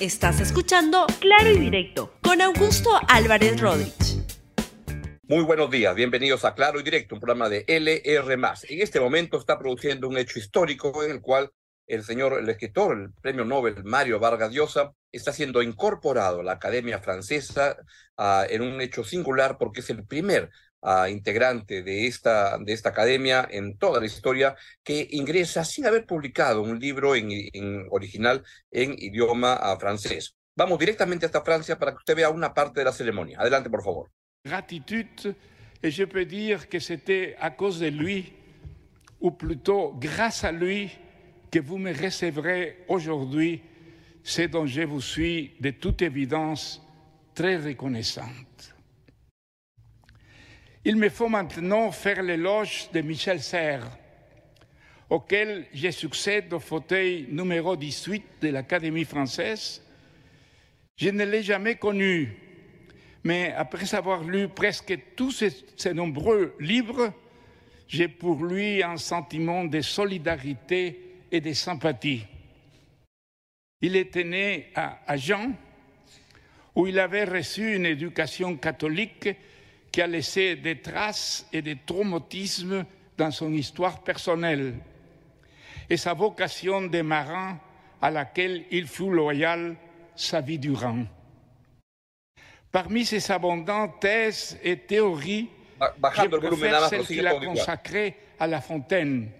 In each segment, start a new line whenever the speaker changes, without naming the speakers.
Estás escuchando Claro y Directo con Augusto Álvarez Rodríguez.
Muy buenos días, bienvenidos a Claro y Directo, un programa de LR. En este momento está produciendo un hecho histórico en el cual el señor, el escritor, el premio Nobel Mario Vargas Llosa, está siendo incorporado a la Academia Francesa uh, en un hecho singular porque es el primer integrante de esta, de esta academia en toda la historia que ingresa sin haber publicado un libro en, en original en idioma uh, francés. Vamos directamente hasta Francia para que usted vea una parte de la ceremonia. Adelante, por favor.
Gratitude, et je peux dire que c'était à cause de lui, ou plutôt grâce à lui, que vous me recevrez aujourd'hui, ce dont je vous suis de toute évidence très reconnaissante. Il me faut maintenant faire l'éloge de Michel Serres, auquel je succède au fauteuil numéro 18 de l'Académie française. Je ne l'ai jamais connu, mais après avoir lu presque tous ces, ces nombreux livres, j'ai pour lui un sentiment de solidarité et de sympathie. Il était né à Agen, où il avait reçu une éducation catholique qui a laissé des traces et des traumatismes dans son histoire personnelle, et sa vocation de marin à laquelle il fut loyal sa vie durant. Parmi ses abondantes thèses et théories, je préfère celle qu'il a consacrée à La Fontaine,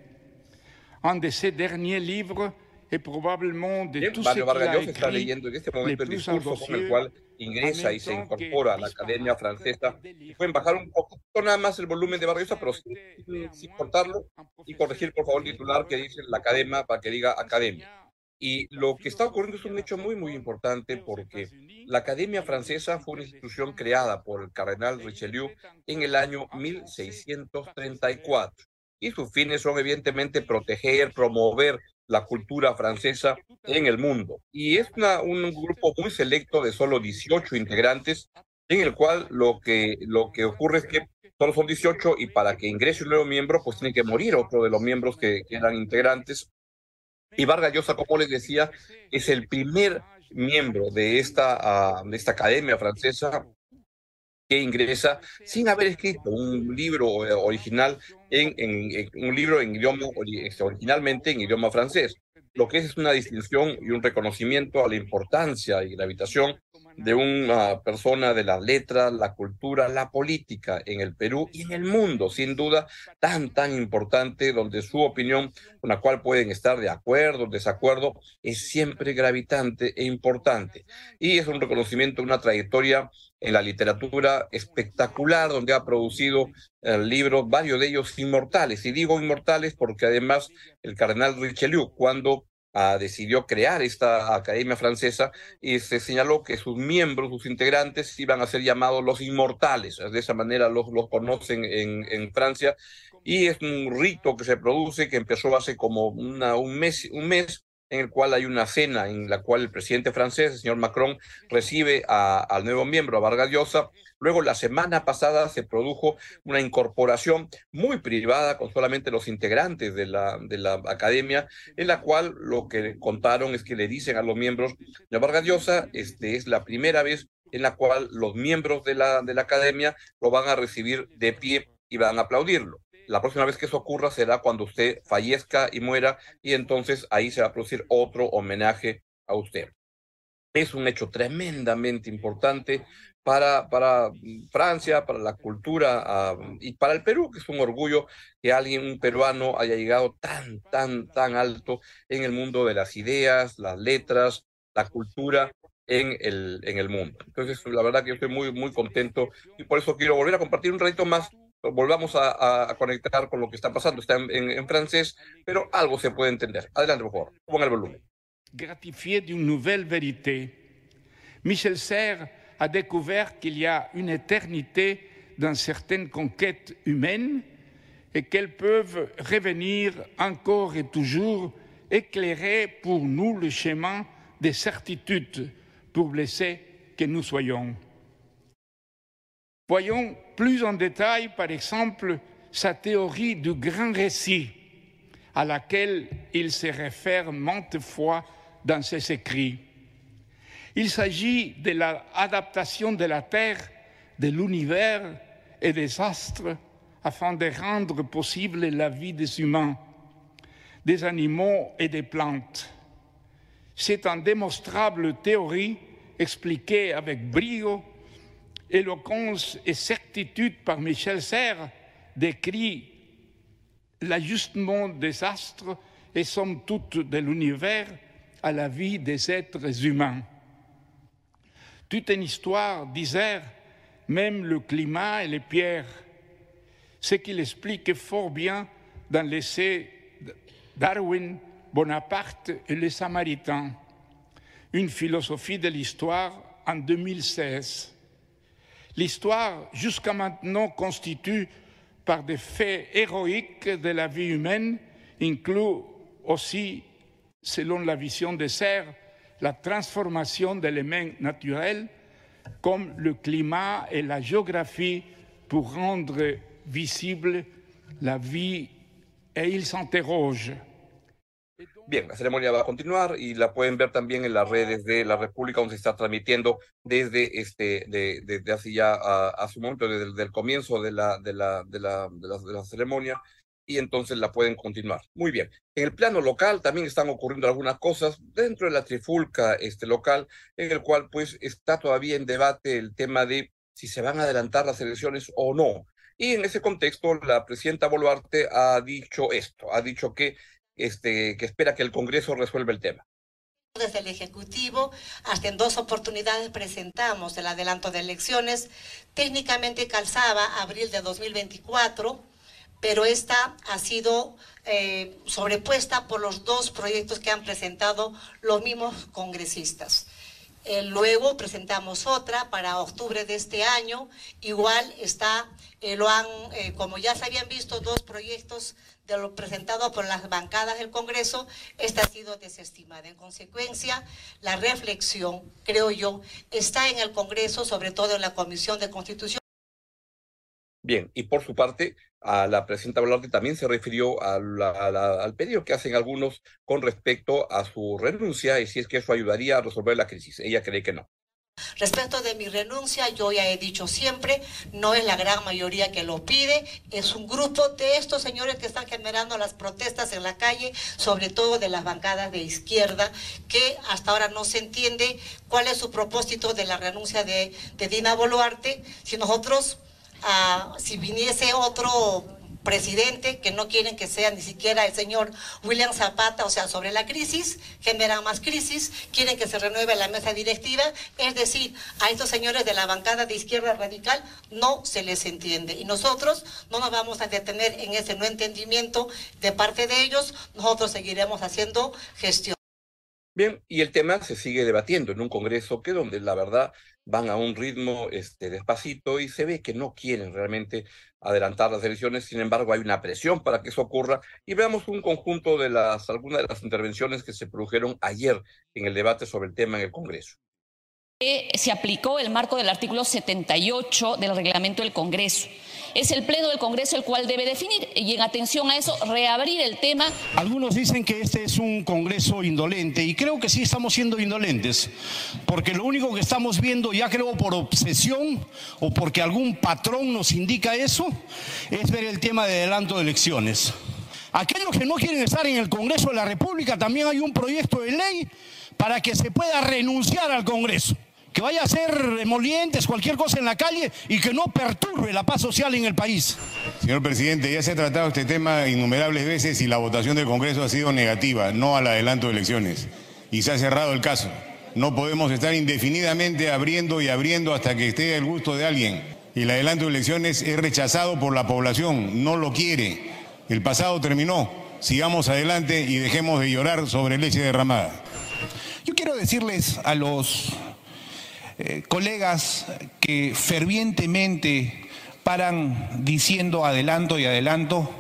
un de ses derniers livres et probablement de
Bien, Mario Vargas Llosa está leyendo en este momento el discurso con el cual ingresa y se incorpora a la Academia Francesa. Pueden bajar un poquito nada más el volumen de Vargas Llosa, pero sin- sin cortarlo y corregir, por favor, el titular que dice la Academia para que diga Academia. Y lo que está ocurriendo es un hecho muy, muy importante porque la Academia Francesa fue una institución creada por el cardenal Richelieu en el año 1634. Y sus fines son evidentemente proteger, promover la cultura francesa en el mundo. Y es un grupo muy selecto de solo 18 integrantes, en el cual lo que, lo que ocurre es que solo son 18 y para que ingrese un nuevo miembro, pues tiene que morir otro de los miembros que, que eran integrantes. Y Vargas Llosa, como les decía, es el primer miembro de esta, ah, de esta academia francesa que ingresa sin haber escrito un libro eh, original en, en- un libro en idioma este, originalmente en idioma francés. Lo que es es una distinción y un reconocimiento a la importancia y gravitación de una persona de las letras, la cultura, la política en el Perú y en el mundo, sin duda, tan, tan importante, donde su opinión, con la cual pueden estar de acuerdo, desacuerdo, es siempre gravitante e importante. Y es un reconocimiento, una trayectoria en la literatura espectacular, donde ha producido libros, varios de ellos inmortales. Y digo inmortales porque además el cardenal Richelieu, cuando ah, decidió crear esta academia francesa, y se señaló que sus miembros, sus integrantes, iban a ser llamados los inmortales. De esa manera los, los conocen en, en Francia. Y es un rito que se produce, que empezó hace como una, un, mes, un mes, en el cual hay una cena en la cual el presidente francés, el señor Macron, recibe a- al nuevo miembro, a Vargas Llosa. Luego, la semana pasada se produjo una incorporación muy privada con solamente los integrantes de la, de la academia, en la cual lo que contaron es que le dicen a los miembros de Vargas Llosa, este es la primera vez en la cual los miembros de la, de la academia lo van a recibir de pie y van a aplaudirlo. La próxima vez que eso ocurra será cuando usted fallezca y muera y entonces ahí se va a producir otro homenaje a usted. Es un hecho tremendamente importante para, para Francia, para la cultura ah, y para el Perú, que es un orgullo que alguien, un peruano, haya llegado tan, tan, tan alto en el mundo de las ideas, las letras, la cultura en el, en el mundo. Entonces, la verdad que yo estoy muy, muy contento y por eso quiero volver a compartir un ratito más. Volvamos a- a conectar con lo que está pasando. Está en, en- en francés, pero algo se puede entender. Adelante, por favor. Ponga el volumen.
gratifié d'une nouvelle vérité. Michel Serres a découvert qu'il y a une éternité dans certaines conquêtes humaines et qu'elles peuvent revenir encore et toujours éclairer pour nous le chemin des certitudes pour blesser que nous soyons. Voyons plus en détail, par exemple, sa théorie du grand récit, à laquelle il se réfère maintes fois dans ses écrits. Il s'agit de l'adaptation de la Terre, de l'univers et des astres afin de rendre possible la vie des humains, des animaux et des plantes. C'est une démonstrable théorie expliquée avec brio, éloquence et certitude par Michel Serres, décrit l'ajustement des astres et somme toute de l'univers à la vie des êtres humains. Toute une histoire disert même le climat et les pierres, ce qu'il explique fort bien dans l'essai Darwin, Bonaparte et les Samaritains, une philosophie de l'histoire en 2016. L'histoire jusqu'à maintenant constitue par des faits héroïques de la vie humaine, inclut aussi, selon la vision de Serres, la transformation d'éléments naturels comme le climat et la géographie pour rendre visible la vie et il s'interroge.
Bien, la ceremonia va a continuar y la pueden ver también en las redes de la República, donde se está transmitiendo desde este, de, desde hace ya a, a, su momento, desde el comienzo de la, de la, de la, de la, de la ceremonia, y entonces la pueden continuar. Muy bien. En el plano local también están ocurriendo algunas cosas dentro de la trifulca este, local, en el cual pues está todavía en debate el tema de si se van a adelantar las elecciones o no. Y en ese contexto, la presidenta Boluarte ha dicho esto, ha dicho que, este, que espera que el Congreso resuelva el tema.
Desde el Ejecutivo, hasta en dos oportunidades presentamos el adelanto de elecciones. Técnicamente calzaba abril de 2024 pero esta ha sido eh, sobrepuesta por los dos proyectos que han presentado los mismos congresistas. Eh, luego presentamos otra para octubre de este año. Igual está, eh, lo han, eh, como ya se habían visto dos proyectos de lo presentado por las bancadas del Congreso, esta ha sido desestimada. En consecuencia, la reflexión, creo yo, está en el Congreso, sobre todo en la Comisión de Constitución.
Bien, y por su parte, a la presidenta Boluarte también se refirió al pedido que hacen algunos con respecto a su renuncia y si es que eso ayudaría a resolver la crisis. Ella cree que no.
Respecto de mi renuncia, yo ya he dicho siempre, no es la gran mayoría que lo pide, es un grupo de estos señores que están generando las protestas en la calle, sobre todo de las bancadas de izquierda, que hasta ahora no se entiende cuál es su propósito de la renuncia de Dina Boluarte. Si nosotros uh, si viniese otro presidente, que no quieren que sea ni siquiera el señor William Zapata, o sea, sobre la crisis, generan más crisis, quieren que se renueve la mesa directiva, es decir, a estos señores de la bancada de izquierda radical no se les entiende. Y nosotros no nos vamos a detener en ese no entendimiento de parte de ellos, nosotros seguiremos haciendo gestión.
Bien, y el tema se sigue debatiendo en un Congreso que donde la verdad van a un ritmo este, despacito y se ve que no quieren realmente adelantar las elecciones, sin embargo hay una presión para que eso ocurra y veamos un conjunto de las, algunas de las intervenciones que se produjeron ayer en el debate sobre el tema en el Congreso.
Se aplicó el marco del artículo 78 del reglamento del Congreso. Es el Pleno del Congreso el cual debe definir y en atención a eso reabrir el tema.
Algunos dicen que este es un Congreso indolente y creo que sí estamos siendo indolentes, porque lo único que estamos viendo, ya creo por obsesión o porque algún patrón nos indica eso, es ver el tema de adelanto de elecciones. Aquellos que no quieren estar en el Congreso de la República, también hay un proyecto de ley para que se pueda renunciar al Congreso que vaya a hacer emolientes, cualquier cosa en la calle y que no perturbe la paz social en el país.
Señor presidente, ya se ha tratado este tema innumerables veces y la votación del Congreso ha sido negativa, no al adelanto de elecciones. Y se ha cerrado el caso. No podemos estar indefinidamente abriendo y abriendo hasta que esté el gusto de alguien. Y el adelanto de elecciones es rechazado por la población, no lo quiere. El pasado terminó. Sigamos adelante y dejemos de llorar sobre leche derramada.
Yo quiero decirles a los eh, colegas que fervientemente paran diciendo adelanto y adelanto,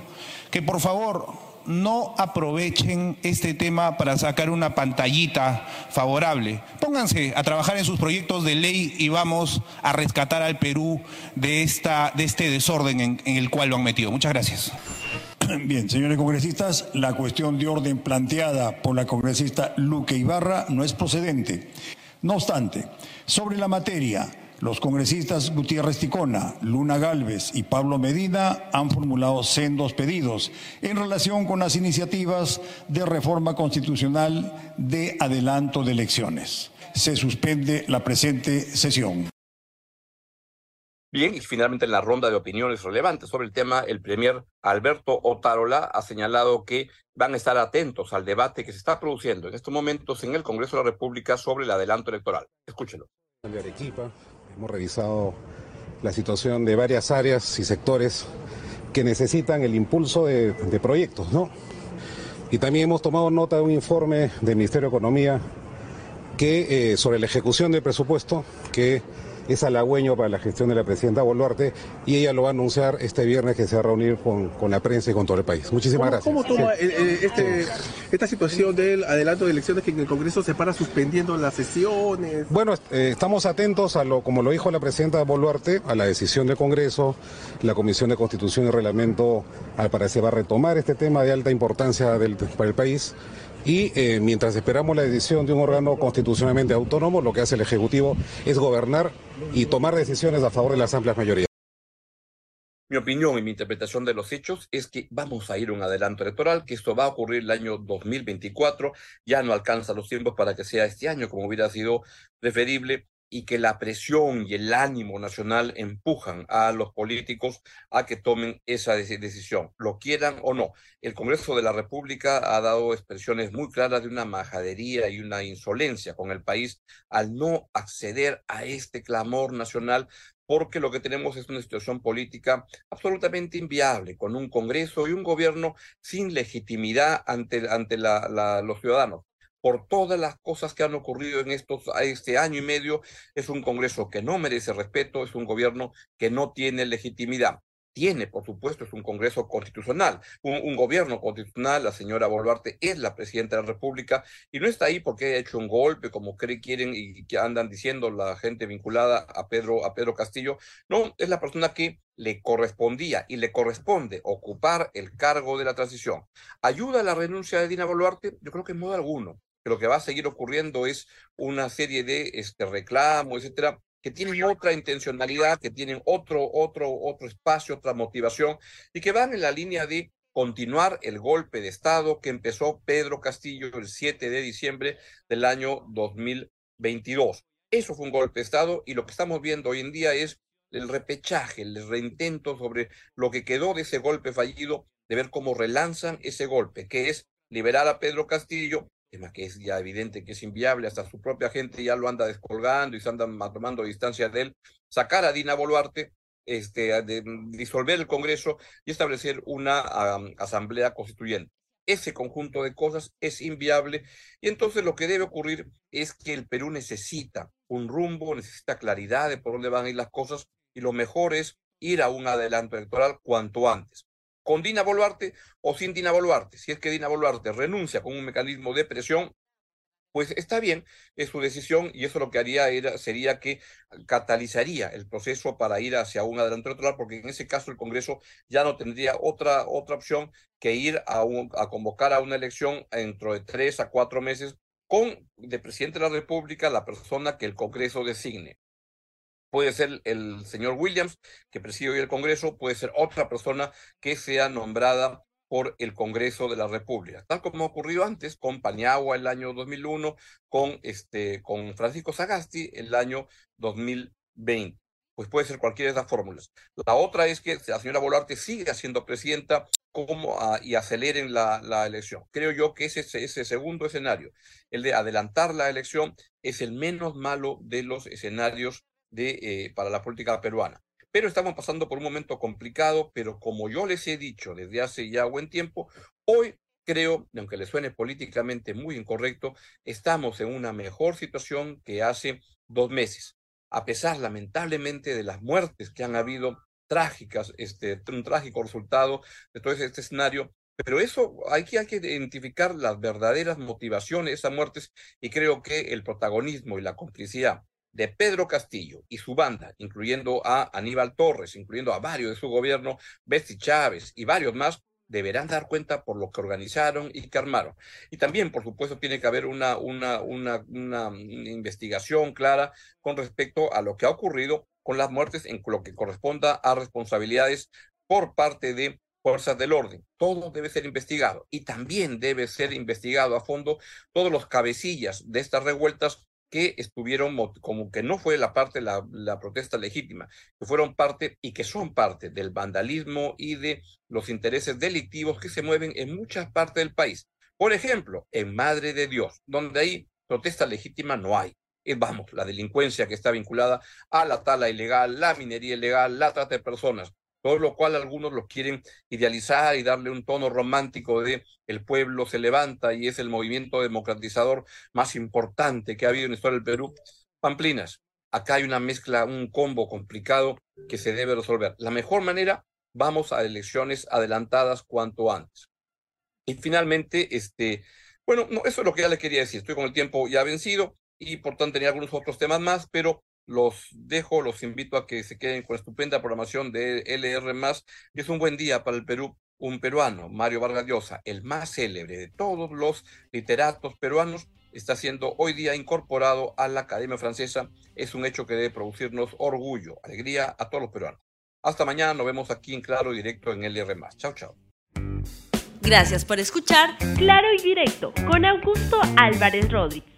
que por favor no aprovechen este tema para sacar una pantallita favorable. Pónganse a trabajar en sus proyectos de ley y vamos a rescatar al Perú de, esta, de este desorden en, en el cual lo han metido. Muchas gracias.
Bien, señores congresistas, la cuestión de orden planteada por la congresista Luque Ibarra no es procedente. No obstante, sobre la materia, los congresistas Gutiérrez Ticona, Luna Galvez y Pablo Medina han formulado sendos pedidos en relación con las iniciativas de reforma constitucional de adelanto de elecciones. Se suspende la presente sesión.
Bien, y finalmente en la ronda de opiniones relevantes sobre el tema, el premier Alberto Otarola ha señalado que van a estar atentos al debate que se está produciendo en estos momentos en el Congreso de la República sobre el adelanto electoral. Escúchelo.
De Arequipa, hemos revisado la situación de varias áreas y sectores que necesitan el impulso de, de proyectos, ¿no? Y también hemos tomado nota de un informe del Ministerio de Economía que, eh, sobre la ejecución del presupuesto que es halagüeño para la gestión de la presidenta Boluarte y ella lo va a anunciar este viernes que se va a reunir con, con la prensa y con todo el país. Muchísimas gracias.
¿Cómo toma sí. eh, este, sí. esta situación del adelanto de elecciones que en el Congreso se para suspendiendo las sesiones?
Bueno, eh, estamos atentos a lo, como lo dijo la presidenta Boluarte, a la decisión del Congreso. La Comisión de Constitución y Reglamento al parecer va a retomar este tema de alta importancia del, para el país y eh, mientras esperamos la decisión de un órgano constitucionalmente autónomo, lo que hace el Ejecutivo es gobernar y tomar decisiones a favor de las amplias mayorías.
Mi opinión y mi interpretación de los hechos es que vamos a ir a un adelanto electoral, que esto va a ocurrir el año 2024, ya no alcanza los tiempos para que sea este año, como hubiera sido preferible, y que la presión y el ánimo nacional empujan a los políticos a que tomen esa decisión, lo quieran o no. El Congreso de la República ha dado expresiones muy claras de una majadería y una insolencia con el país al no acceder a este clamor nacional porque lo que tenemos es una situación política absolutamente inviable, con un Congreso y un gobierno sin legitimidad ante, ante la, los ciudadanos por todas las cosas que han ocurrido en estos, este año y medio. Es un Congreso que no merece respeto, es un gobierno que no tiene legitimidad. Tiene, por supuesto, es un Congreso constitucional, un, gobierno constitucional. La señora Boluarte es la presidenta de la República y no está ahí porque haya hecho un golpe, como quieren y que andan diciendo la gente vinculada a Pedro, a Pedro Castillo. No, es la persona que le correspondía y le corresponde ocupar el cargo de la transición. ¿Ayuda a la renuncia de Dina Boluarte? Yo creo que en modo alguno que lo que va a seguir ocurriendo es una serie de este, reclamos, etcétera, que tienen otra intencionalidad, que tienen otro, otro, otro espacio, otra motivación, y que van en la línea de continuar el golpe de Estado que empezó Pedro Castillo el 7 de diciembre del año 2022. Eso fue un golpe de Estado y lo que estamos viendo hoy en día es el repechaje, el reintento sobre lo que quedó de ese golpe fallido, de ver cómo relanzan ese golpe, que es liberar a Pedro Castillo, tema que es ya evidente que es inviable, hasta su propia gente ya lo anda descolgando y se andan tomando distancia de él, sacar a Dina Boluarte, este, de, disolver el Congreso y establecer una asamblea constituyente. Ese conjunto de cosas es inviable y entonces lo que debe ocurrir es que el Perú necesita un rumbo, necesita claridad de por dónde van a ir las cosas y lo mejor es ir a un adelanto electoral cuanto antes con Dina Boluarte o sin Dina Boluarte. Si es que Dina Boluarte renuncia con un mecanismo de presión, pues está bien, es su decisión y eso lo que haría era, sería que catalizaría el proceso para ir hacia un adelanto electoral, porque en ese caso el Congreso ya no tendría otra, otra opción que ir a, un, a convocar a una elección dentro de tres a cuatro meses con de presidente de la República la persona que el Congreso designe puede ser el señor Williams, que preside hoy el Congreso, puede ser otra persona que sea nombrada por el Congreso de la República, tal como ha ocurrido antes con Paniagua el año 2001, con, este, con Francisco Sagasti el año 2020. Pues puede ser cualquiera de esas fórmulas. La otra es que la señora Boluarte siga siendo presidenta como, uh, y aceleren la, la, elección. Creo yo que ese, ese segundo escenario, el de adelantar la elección, es el menos malo de los escenarios eh, para la política peruana. Pero estamos pasando por un momento complicado, pero como yo les he dicho desde hace ya buen tiempo, hoy creo, aunque le suene políticamente muy incorrecto, estamos en una mejor situación que hace dos meses. A pesar, lamentablemente, de las muertes que han habido trágicas, este, un trágico resultado de todo este escenario, pero eso hay que, hay que identificar las verdaderas motivaciones de esas muertes y creo que el protagonismo y la complicidad de Pedro Castillo y su banda, incluyendo a Aníbal Torres, incluyendo a varios de su gobierno, Bessie Chávez y varios más, deberán dar cuenta por lo que organizaron y que armaron. Y también, por supuesto, tiene que haber una, una, una, una investigación clara con respecto a lo que ha ocurrido con las muertes en lo que corresponda a responsabilidades por parte de fuerzas del orden. Todo debe ser investigado y también debe ser investigado a fondo todos los cabecillas de estas revueltas que estuvieron como que no fue la parte, la, la protesta legítima, que fueron parte y que son parte del vandalismo y de los intereses delictivos que se mueven en muchas partes del país. Por ejemplo, en Madre de Dios, donde hay protesta legítima no hay. Y vamos, la delincuencia que está vinculada a la tala ilegal, la minería ilegal, la trata de personas, todo lo cual algunos lo quieren idealizar y darle un tono romántico de el pueblo se levanta y es el movimiento democratizador más importante que ha habido en la historia del Perú. Pamplinas, acá hay una mezcla, un combo complicado que se debe resolver. La mejor manera, vamos a elecciones adelantadas cuanto antes. Y finalmente, este, bueno, no, eso es lo que ya le quería decir. Estoy con el tiempo ya vencido y por tanto tenía algunos otros temas más, pero los dejo, los invito a que se queden con la estupenda programación de LR+, que es un buen día para el Perú. Un peruano, Mario Vargas Llosa, el más célebre de todos los literatos peruanos, está siendo hoy día incorporado a la Academia Francesa. Es un hecho que debe producirnos orgullo, alegría a todos los peruanos. Hasta mañana, nos vemos aquí en Claro Directo en LR+. Chao, chao.
Gracias por escuchar Claro y Directo con Augusto Álvarez Rodríguez.